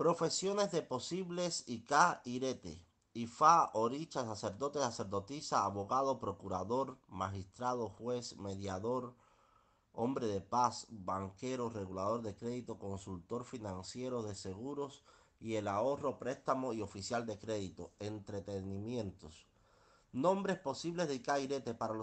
Profesiones de posibles Ika Irete. Ifa, oricha, sacerdote, sacerdotisa, abogado, procurador, magistrado, juez, mediador, hombre de paz, banquero, regulador de crédito, consultor financiero de seguros y el ahorro, préstamo y oficial de crédito, entretenimientos. Nombres posibles de Ika para los